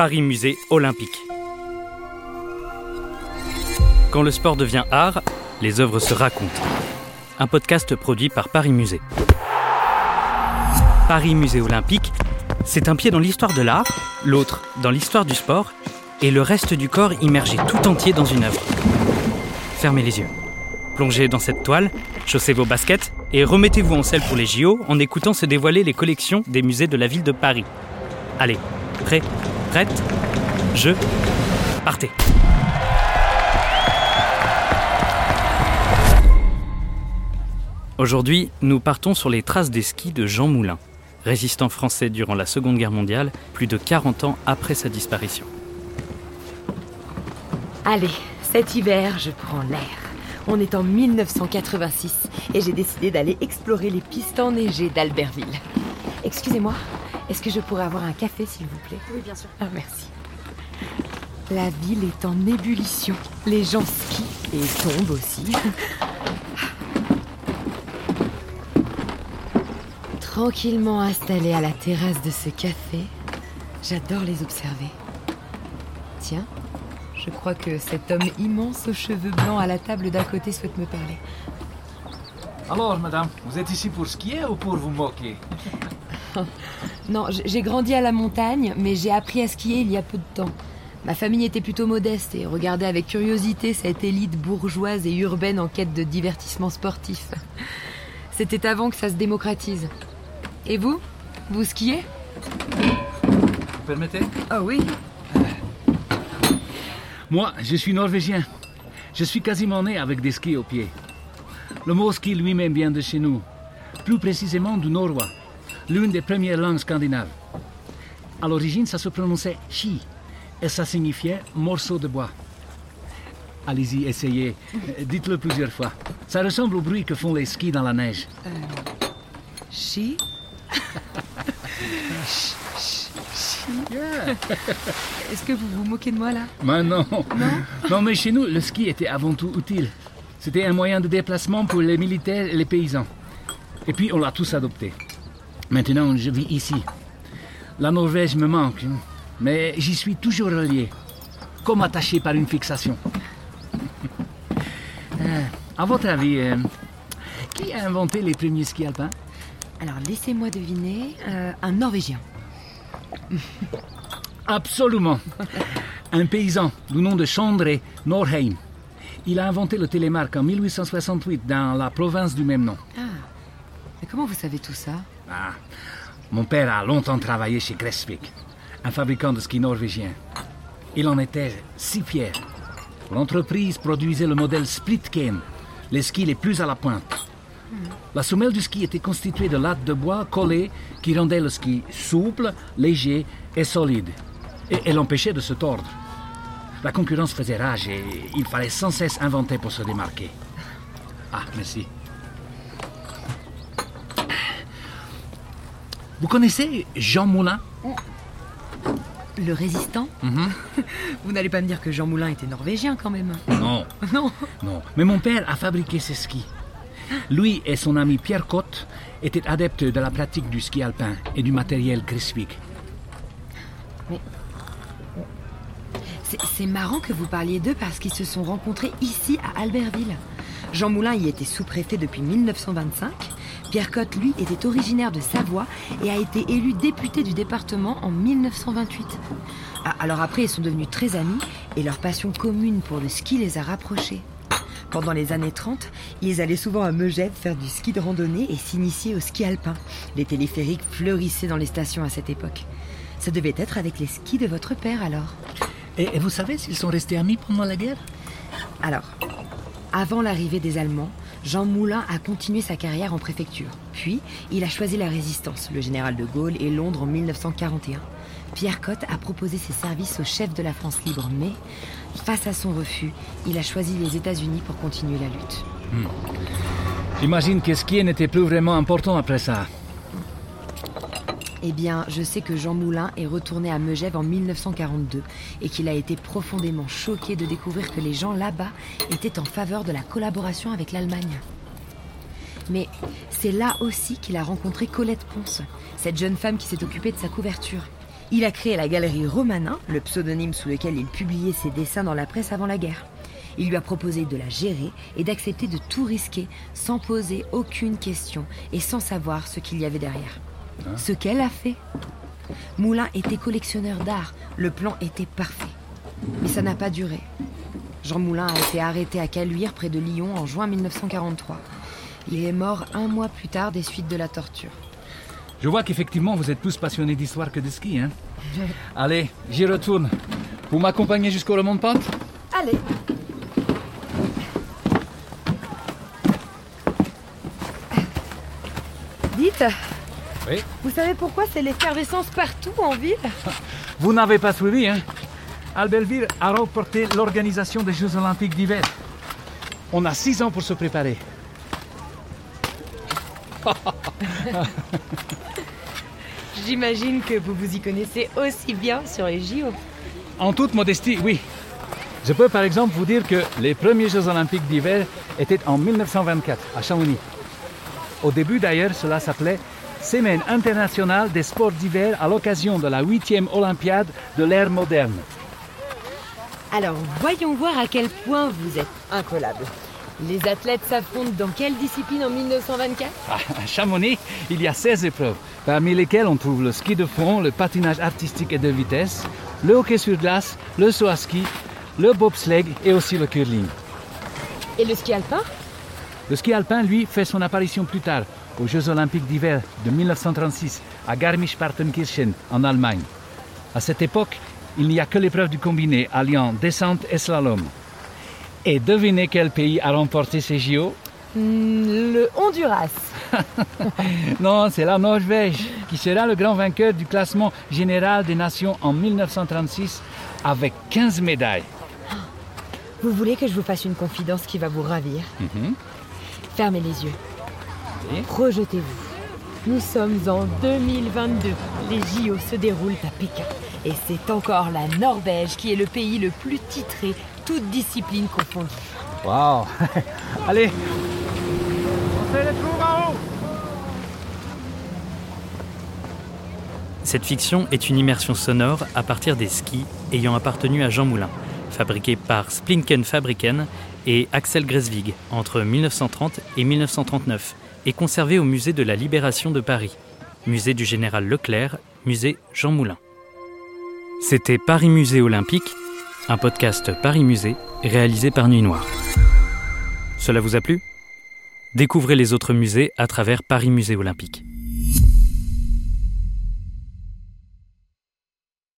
Paris Musée Olympique. Quand le sport devient art, les œuvres se racontent. Un podcast produit par Paris Musée. Paris Musée Olympique, c'est un pied dans l'histoire de l'art, l'autre dans l'histoire du sport, et le reste du corps immergé tout entier dans une œuvre. Fermez les yeux. Plongez dans cette toile, chaussez vos baskets et remettez-vous en selle pour les JO en écoutant se dévoiler les collections des musées de la ville de Paris. Allez, prêt, prête, je, partez. Aujourd'hui, nous partons sur les traces des skis de Jean Moulin, résistant français durant la Seconde Guerre mondiale, plus de 40 ans après sa disparition. Allez, cet hiver, je prends l'air. On est en 1986 et j'ai décidé d'aller explorer les pistes enneigées d'Albertville. Excusez-moi, est-ce que je pourrais avoir un café, s'il vous plaît Oui, bien sûr. Ah, merci. La ville est en ébullition. Les gens skient et tombent aussi. Tranquillement installé à la terrasse de ce café, j'adore les observer. Tiens, je crois que cet homme immense aux cheveux blancs à la table d'à côté souhaite me parler. Alors, madame, vous êtes ici pour skier ou pour vous moquer? Non, j'ai grandi à la montagne, mais j'ai appris à skier il y a peu de temps. Ma famille était plutôt modeste et regardait avec curiosité cette élite bourgeoise et urbaine en quête de divertissement sportif. C'était avant que ça se démocratise. Et vous? Vous skiez? Vous permettez? Ah oui Moi, je suis norvégien. Je suis quasiment né avec des skis aux pieds. Le mot ski lui-même vient de chez nous, plus précisément du norrois, l'une des premières langues scandinaves. À l'origine, ça se prononçait ski et ça signifiait morceau de bois. Allez-y, essayez. Euh, Dites-le plusieurs fois. Ça ressemble au bruit que font les skis dans la neige. Chi? Est-ce que vous vous moquez de moi là? Mais non? non. mais chez nous, le ski était avant tout utile. C'était un moyen de déplacement pour les militaires et les paysans. Et puis, on l'a tous adopté. Maintenant, je vis ici. La Norvège me manque, mais j'y suis toujours relié, comme attaché par une fixation. Euh, à votre avis, euh, qui a inventé les premiers skis alpins? Alors laissez-moi deviner, euh, un Norvégien. Absolument. Un paysan du nom de Chandré Norheim. Il a inventé le télémarque en 1868 dans la province du même nom. Comment vous savez tout ça Ah, mon père a longtemps travaillé chez Gressvik, un fabricant de skis norvégien. Il en était si fier. L'entreprise produisait le modèle Splitken, les skis les plus à la pointe. La semelle du ski était constituée de lattes de bois collées qui rendaient le ski souple, léger et solide. Et elle l'empêchait de se tordre. La concurrence faisait rage et il fallait sans cesse inventer pour se démarquer. Ah, merci. Vous connaissez Jean Moulin Le résistant Vous n'allez pas me dire que Jean Moulin était norvégien quand même Non, Non non. Mais mon père a fabriqué ces skis. Lui et son ami Pierre Cotte étaient adeptes de la pratique du ski alpin et du matériel Grisvik. C'est- C'est marrant que vous parliez d'eux parce qu'ils se sont rencontrés ici à Albertville. Jean Moulin y était sous-préfet depuis 1925. Pierre Cotte, lui, était originaire de Savoie et a été élu député du département en 1928. Ah, Alors après, ils sont devenus très amis et leur passion commune pour le ski les a rapprochés. Pendant les années 30, ils allaient souvent à Megève faire du ski de randonnée et s'initier au ski alpin. Les téléphériques fleurissaient dans les stations à cette époque. Ça devait être avec les skis de votre père alors. Et, et vous savez s'ils sont restés amis pendant la guerre? Alors, avant l'arrivée des Allemands, Jean Moulin a continué sa carrière en préfecture. Puis, il a choisi la résistance, le général de Gaulle et Londres en 1941. Pierre Cotte a proposé ses services au chef de la France libre, mais face à son refus, il a choisi les États-Unis pour continuer la lutte. J'imagine que skier n'était plus vraiment important après ça. Eh bien, je sais que Jean Moulin est retourné à Megève en 1942 et qu'il a été profondément choqué de découvrir que les gens là-bas étaient en faveur de la collaboration avec l'Allemagne. Mais c'est là aussi qu'il a rencontré Colette Ponce, cette jeune femme qui s'est occupée de sa couverture. Il a créé la galerie Romanin, le pseudonyme sous lequel il publiait ses dessins dans la presse avant la guerre. Il lui a proposé de la gérer et d'accepter de tout risquer sans poser aucune question et sans savoir ce qu'il y avait derrière. Ce qu'elle a fait. Moulin était collectionneur d'art, le plan était parfait. Mais ça n'a pas duré. Jean Moulin a été arrêté à Caluire près de Lyon en juin 1943. Il est mort un mois plus tard des suites de la torture. Je vois qu'effectivement vous êtes plus passionné d'histoire que de ski. Hein Allez, j'y retourne. Vous m'accompagnez jusqu'au remont de pente Allez Dites, Oui. vous savez pourquoi c'est l'effervescence partout en ville Vous n'avez pas suivi, hein Albertville a remporté l'organisation des Jeux Olympiques d'hiver. On a six ans pour se préparer. J'imagine que vous vous y connaissez aussi bien sur les JO. En toute modestie, oui. Je peux par exemple vous dire que les premiers Jeux Olympiques d'hiver étaient en 1924 à Chamonix. Au début d'ailleurs, cela s'appelait Semaine internationale des sports d'hiver à l'occasion de la 8e Olympiade de l'ère moderne. Alors, voyons voir à quel point vous êtes incollable. Les athlètes s'affrontent dans quelle discipline en 1924 Ah, À Chamonix, il y a 16 épreuves, parmi lesquelles on trouve le ski de fond, le patinage artistique et de vitesse, le hockey sur glace, le saut à ski, le bobsleigh et aussi le curling. Et le ski alpin? Le ski alpin, lui, fait son apparition plus tard, aux Jeux Olympiques d'hiver de 1936, à Garmisch-Partenkirchen, en Allemagne. À cette époque, il n'y a que l'épreuve du combiné alliant descente et slalom. Et devinez quel pays a remporté ces JO Hmm, Le Honduras. Non, c'est la Norvège, qui sera le grand vainqueur du classement général des nations en 1936 avec 15 médailles. Vous voulez que je vous fasse une confidence qui va vous ravir? Fermez les yeux. Oui. Projetez-vous. Nous sommes en 2022. Les JO se déroulent à Pékin. Et c'est encore la Norvège qui est le pays le plus titré, toutes disciplines confondues. Waouh Allez On fait le tour en haut Cette fiction est une immersion sonore à partir des skis ayant appartenu à Jean Moulin, fabriqués par Splinken Fabriken et Axel Gresvig entre 1930 et 1939 et conservés au musée de la Libération de Paris, musée du général Leclerc, musée Jean Moulin. C'était Paris Musée Olympique, un podcast Paris Musée réalisé par Nuit Noire. Cela vous a plu? Découvrez les autres musées à travers Paris Musée Olympique.